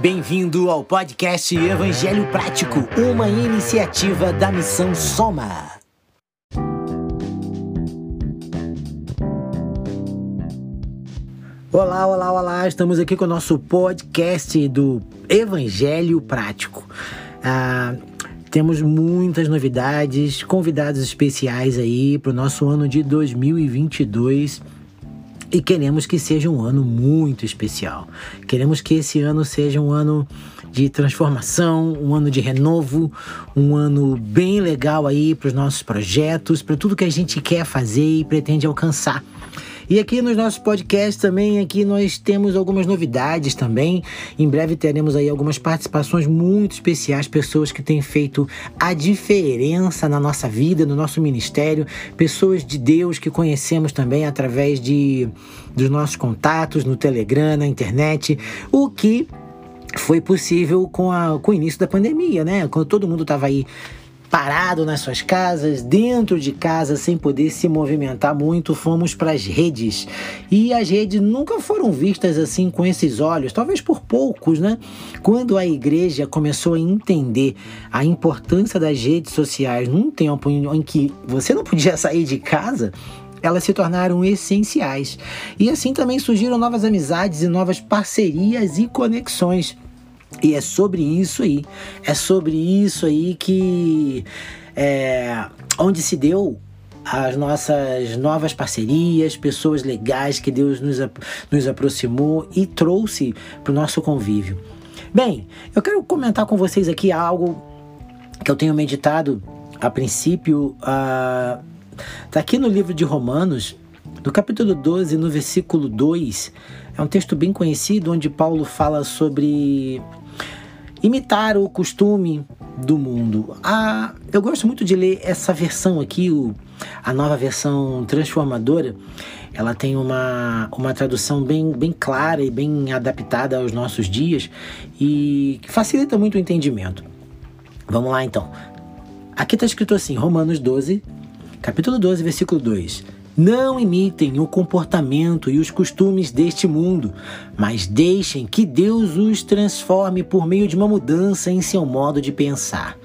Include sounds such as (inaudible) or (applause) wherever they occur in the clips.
Bem-vindo ao podcast Evangelho Prático, uma iniciativa da Missão Soma. Olá, olá, olá! Estamos aqui com o nosso podcast do Evangelho Prático. Ah, temos muitas novidades, convidados especiais aí para o nosso ano de 2022 e queremos que seja um ano muito especial. Queremos que esse ano seja um ano de transformação, um ano de renovo, um ano bem legal aí para os nossos projetos, para tudo que a gente quer fazer e pretende alcançar. E aqui nos nossos podcasts também, aqui nós temos algumas novidades também. Em breve teremos aí algumas participações muito especiais, pessoas que têm feito a diferença na nossa vida, no nosso ministério, pessoas de Deus que conhecemos também através de dos nossos contatos no Telegram, na internet, o que foi possível com, a, com o início da pandemia, né? Quando todo mundo estava aí parado nas suas casas, dentro de casa, sem poder se movimentar muito, fomos para as redes. E as redes nunca foram vistas assim com esses olhos, talvez por poucos, né? Quando a igreja começou a entender a importância das redes sociais num tempo em, que você não podia (laughs) sair de casa, elas se tornaram essenciais. E assim também surgiram novas amizades e novas parcerias e conexões. E é sobre isso aí, é sobre isso aí que é, onde se deu as nossas novas parcerias, pessoas legais que Deus nos, nos aproximou e trouxe para o nosso convívio. Bem, eu quero comentar com vocês aqui algo que eu tenho meditado a princípio. Está uh, aqui no livro de Romanos, no capítulo 12, no versículo 2. É um texto bem conhecido onde Paulo fala sobre imitar o costume do mundo. Ah, eu gosto muito de ler essa versão aqui, o, a nova versão transformadora. Ela tem uma, uma tradução bem, bem clara e bem adaptada aos nossos dias e facilita muito o entendimento. Vamos lá então. Aqui está escrito assim, Romanos 12, capítulo 12, versículo 2. Não imitem o comportamento e os costumes deste mundo, mas deixem que Deus os transforme por meio de uma mudança em seu modo de pensar,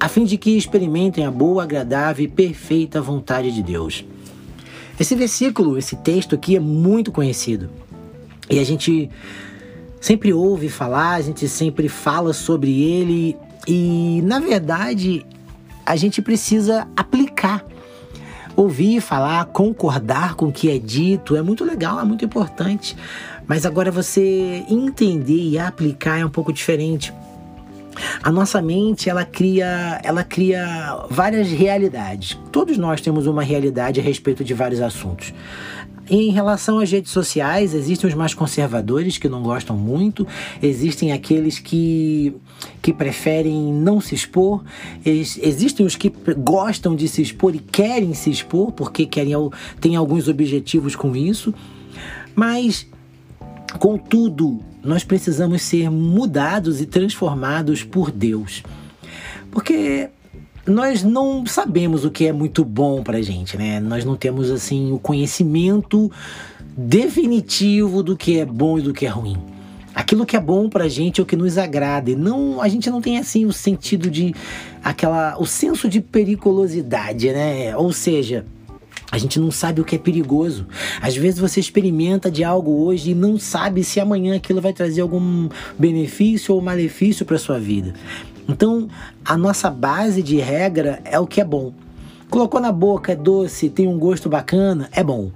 a fim de que experimentem a boa, agradável e perfeita vontade de Deus. Esse versículo, esse texto aqui é muito conhecido. E a gente sempre ouve falar, a gente sempre fala sobre ele e, na verdade, a gente precisa aplicar ouvir falar, concordar com o que é dito é muito legal, é muito importante. Mas agora você entender e aplicar é um pouco diferente. A nossa mente, ela cria, ela cria várias realidades. Todos nós temos uma realidade a respeito de vários assuntos. Em relação às redes sociais, existem os mais conservadores que não gostam muito, existem aqueles que, que preferem não se expor, existem os que gostam de se expor e querem se expor porque querem têm alguns objetivos com isso. Mas, contudo, nós precisamos ser mudados e transformados por Deus. Porque nós não sabemos o que é muito bom pra gente, né? Nós não temos assim o conhecimento definitivo do que é bom e do que é ruim. Aquilo que é bom pra gente é o que nos agrada. E não, a gente não tem assim o sentido de aquela o senso de periculosidade, né? Ou seja, a gente não sabe o que é perigoso. Às vezes você experimenta de algo hoje e não sabe se amanhã aquilo vai trazer algum benefício ou malefício para sua vida. Então, a nossa base de regra é o que é bom. Colocou na boca, é doce, tem um gosto bacana, é bom.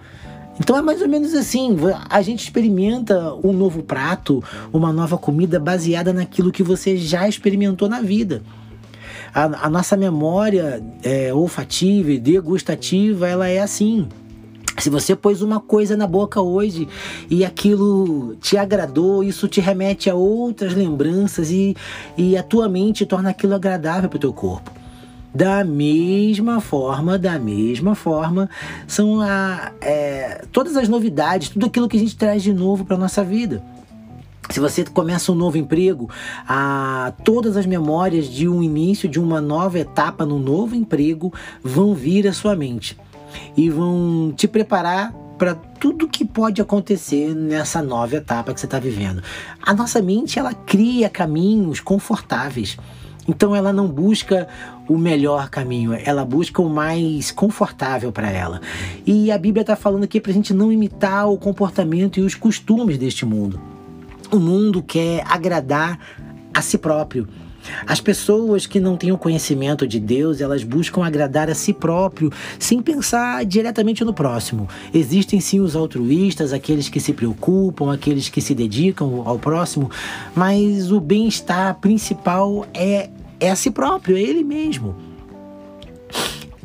Então é mais ou menos assim, a gente experimenta um novo prato, uma nova comida baseada naquilo que você já experimentou na vida. A, a nossa memória é, olfativa e degustativa, ela é assim. Se você pôs uma coisa na boca hoje e aquilo te agradou, isso te remete a outras lembranças e, e a tua mente torna aquilo agradável para o teu corpo. Da mesma forma, da mesma forma, são a, é, todas as novidades, tudo aquilo que a gente traz de novo para nossa vida. Se você começa um novo emprego, a, todas as memórias de um início, de uma nova etapa no novo emprego vão vir à sua mente e vão te preparar para tudo que pode acontecer nessa nova etapa que você está vivendo. A nossa mente ela cria caminhos confortáveis. Então ela não busca o melhor caminho, ela busca o mais confortável para ela. E a Bíblia está falando aqui para a gente não imitar o comportamento e os costumes deste mundo. O mundo quer agradar a si próprio. As pessoas que não têm o conhecimento de Deus, elas buscam agradar a si próprio, sem pensar diretamente no próximo. Existem sim os altruístas, aqueles que se preocupam, aqueles que se dedicam ao próximo, mas o bem-estar principal é, é a si próprio, é ele mesmo.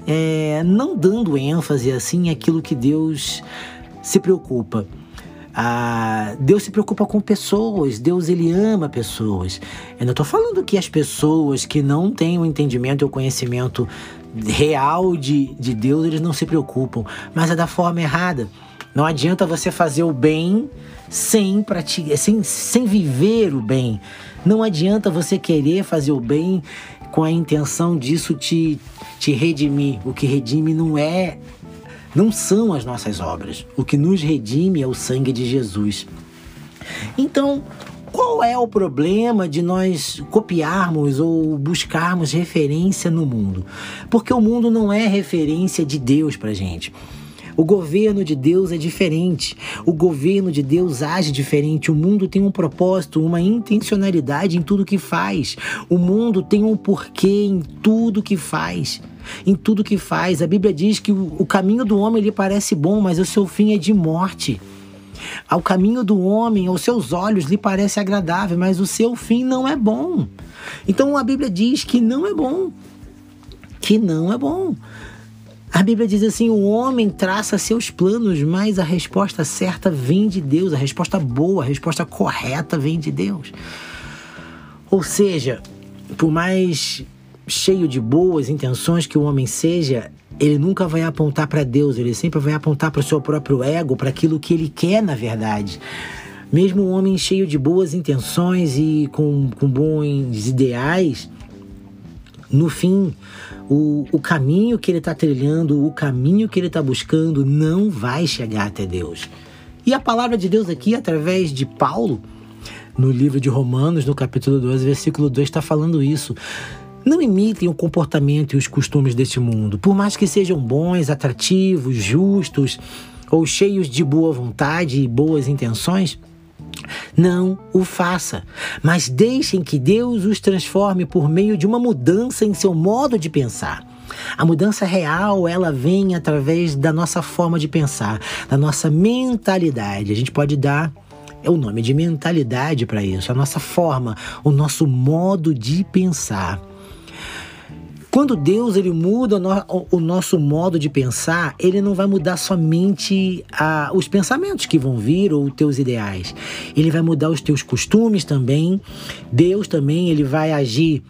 É, não dando ênfase assim àquilo que Deus se preocupa. Ah, Deus se preocupa com pessoas, Deus ele ama pessoas. Eu não estou falando que as pessoas que não têm o entendimento e o conhecimento real de, de Deus, eles não se preocupam, mas é da forma errada. Não adianta você fazer o bem sem praticar, sem, sem viver o bem. Não adianta você querer fazer o bem com a intenção disso te, te redimir. O que redime não é não são as nossas obras. O que nos redime é o sangue de Jesus. Então, qual é o problema de nós copiarmos ou buscarmos referência no mundo? Porque o mundo não é referência de Deus para gente. O governo de Deus é diferente. O governo de Deus age diferente. O mundo tem um propósito, uma intencionalidade em tudo que faz. O mundo tem um porquê em tudo que faz em tudo que faz. A Bíblia diz que o, caminho do homem lhe parece bom, mas o seu fim é de morte. Ao caminho do homem, aos seus olhos lhe parece agradável, mas o seu fim não é bom. Então a Bíblia diz que não é bom. Que não é bom. A Bíblia diz assim: o homem traça seus planos, mas a resposta certa vem de Deus, a resposta boa, a resposta correta vem de Deus. Ou seja, por mais cheio de boas intenções que o homem seja, ele nunca vai apontar para Deus, ele sempre vai apontar para o seu próprio ego, para aquilo que ele quer na verdade. Mesmo um homem cheio de boas intenções e com, com bons ideais, no fim, o, o caminho que ele está trilhando, o caminho que ele está buscando, não vai chegar até Deus. E a palavra de Deus aqui, através de Paulo, no livro de Romanos, no capítulo 12, versículo 2, está falando isso. Não imitem o comportamento e os costumes deste mundo, por mais que sejam bons, atrativos, justos ou cheios de boa vontade e boas intenções. Não o faça, mas deixem que Deus os transforme por meio de uma mudança em seu modo de pensar. A mudança real, ela vem através da nossa forma de pensar, da nossa mentalidade. A gente pode dar é o nome de mentalidade para isso, a nossa forma, o nosso modo de pensar. Quando Deus ele muda o, nosso modo de pensar, ele não vai mudar somente os pensamentos que vão vir ou os teus ideais. Ele vai mudar os teus costumes também. Deus também ele vai agir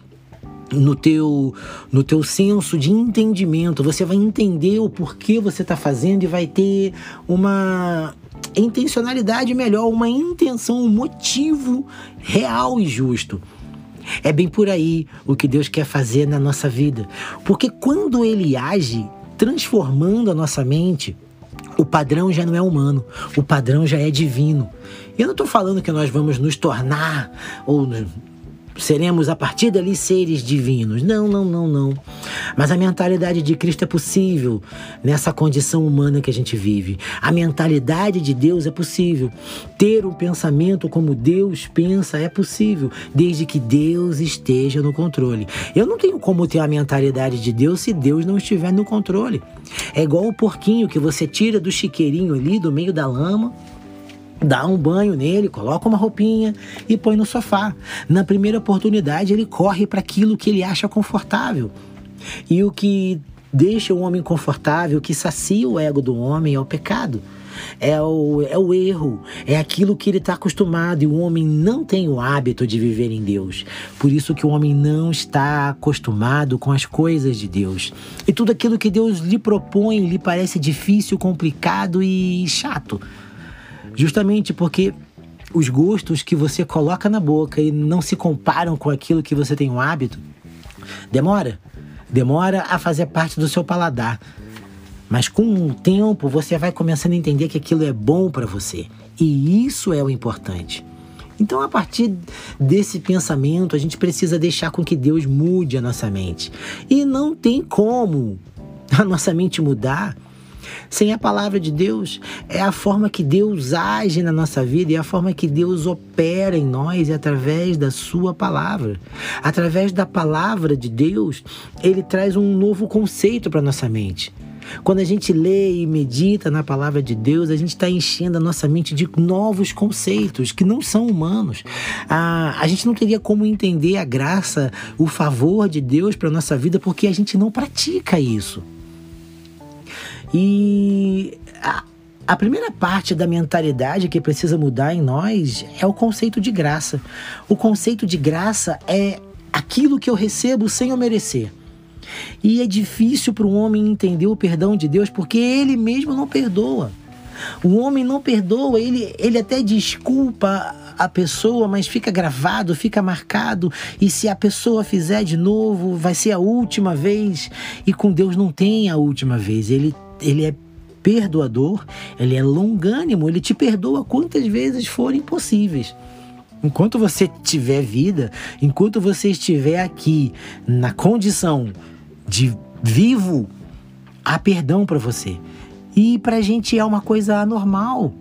no teu no teu senso de entendimento. Você vai entender o porquê você está fazendo e vai ter uma intencionalidade melhor, uma intenção, um motivo real e justo. É bem por aí o que Deus quer fazer na nossa vida. Porque quando Ele age transformando a nossa mente, o padrão já não é humano, o padrão já é divino. Eu não estou falando que nós vamos nos tornar ou seremos a partir dali seres divinos. Não, não, não, não. Mas a mentalidade de Cristo é possível nessa condição humana que a gente vive. A mentalidade de Deus é possível. Ter um pensamento como Deus pensa é possível, desde que Deus esteja no controle. Eu não tenho como ter a mentalidade de Deus se Deus não estiver no controle. É igual o porquinho que você tira do chiqueirinho ali, do meio da lama dá um banho nele, coloca uma roupinha e põe no sofá. Na primeira oportunidade, ele corre para aquilo que ele acha confortável. E o que deixa o homem confortável, o que sacia o ego do homem é o pecado. É o, é o erro, é aquilo que ele está acostumado e o homem não tem o hábito de viver em Deus. Por isso que o homem não está acostumado com as coisas de Deus. E tudo aquilo que Deus lhe propõe lhe parece difícil, complicado e chato. Justamente porque os gostos que você coloca na boca e não se comparam com aquilo que você tem um hábito, demora. Demora a fazer parte do seu paladar. Mas com o tempo você vai começando a entender que aquilo é bom para você. E isso é o importante. Então, a partir desse pensamento, a gente precisa deixar com que Deus mude a nossa mente. E não tem como a nossa mente mudar sem a palavra de Deus. É a forma que Deus age na nossa vida e a forma que Deus opera em nós é através da Sua palavra. Através da palavra de Deus, Ele traz um novo conceito para nossa mente. Quando a gente lê e medita na palavra de Deus, a gente está enchendo a nossa mente de novos conceitos que não são humanos. Ah, a gente não teria como entender a graça, o favor de Deus para nossa vida porque a gente não pratica isso. E a, a primeira parte da mentalidade que precisa mudar em nós é o conceito de graça. O conceito de graça é aquilo que eu recebo sem eu merecer. E é difícil para um homem entender o perdão de Deus porque ele mesmo não perdoa. O homem não perdoa, ele, ele até desculpa a pessoa, mas fica gravado, fica marcado. E se a pessoa fizer de novo, vai ser a última vez. E com Deus não tem a última vez. Ele, ele é perdoador, ele é longânimo, ele te perdoa quantas vezes forem possíveis. Enquanto você tiver vida, enquanto você estiver aqui na condição de vivo, há perdão para você. E para a gente é uma coisa anormal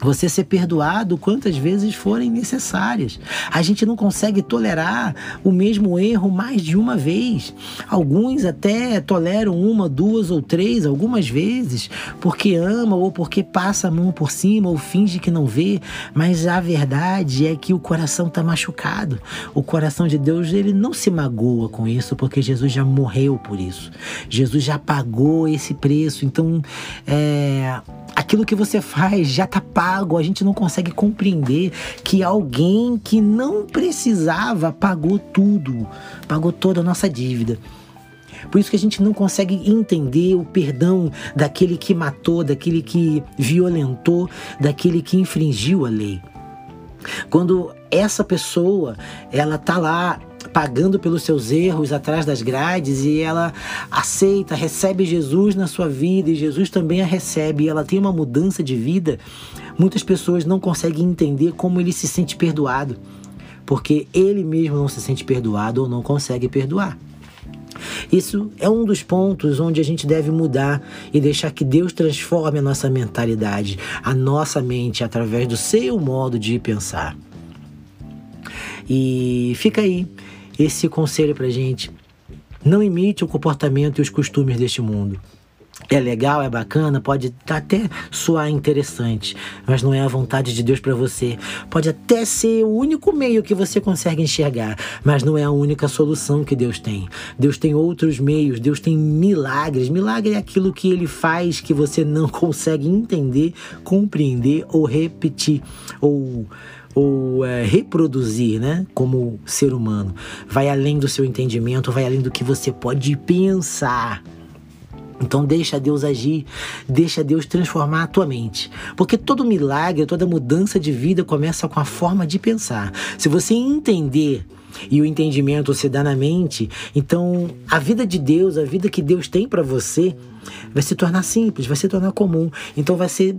você ser perdoado quantas vezes forem necessárias. A gente não consegue tolerar o mesmo erro mais de uma vez. Alguns até toleram uma, duas ou três, algumas vezes, porque ama ou porque passa a mão por cima ou finge que não vê, mas a verdade é que o coração está machucado. O coração de Deus ele não se magoa com isso, porque Jesus já morreu por isso. Jesus já pagou esse preço. Então, é aquilo que você faz já tá pago. A gente não consegue compreender que alguém que não precisava pagou tudo, pagou toda a nossa dívida. Por isso que a gente não consegue entender o perdão daquele que matou, daquele que violentou, daquele que infringiu a lei. Quando essa pessoa, ela tá lá pagando pelos seus erros atrás das grades e ela aceita, recebe Jesus na sua vida e Jesus também a recebe e ela tem uma mudança de vida, muitas pessoas não conseguem entender como ele se sente perdoado, porque ele mesmo não se sente perdoado ou não consegue perdoar. Isso é um dos pontos onde a gente deve mudar e deixar que Deus transforme a nossa mentalidade, a nossa mente, através do seu modo de pensar. E fica aí esse conselho pra gente. Não imite o comportamento e os costumes deste mundo. É legal, é bacana, pode até soar interessante, mas não é a vontade de Deus para você. Pode até ser o único meio que você consegue enxergar, mas não é a única solução que Deus tem. Deus tem outros meios, Deus tem milagres. Milagre é aquilo que ele faz que você não (laughs) consegue entender, compreender ou repetir ou ou é, reproduzir, né, como ser humano. Vai além do seu entendimento, vai além do que você pode pensar. Então deixa Deus agir, deixa Deus transformar a tua mente. Porque todo milagre, toda mudança de vida começa com a forma de pensar. Se você entender e o entendimento se dá na mente, então a vida de Deus, a vida que Deus tem para você, vai se tornar simples, vai se tornar comum. Então vai ser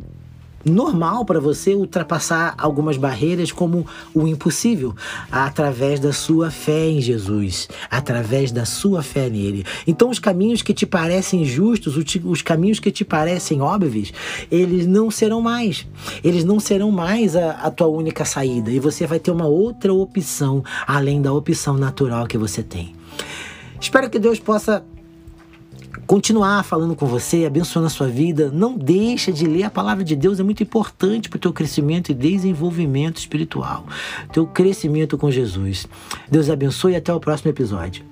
normal para você ultrapassar algumas barreiras como o impossível através da sua fé em Jesus, através da sua fé nele. Então os caminhos que te parecem justos, os caminhos que te parecem óbvios, eles não serão mais. Eles não serão mais a, a tua única saída e você vai ter uma outra opção além da opção natural que você tem. Espero que Deus possa continuar falando com você, abençoando a sua vida. Não deixa de ler a palavra de Deus, é muito importante para o teu crescimento e desenvolvimento espiritual, teu crescimento com Jesus. Deus abençoe e até o próximo episódio.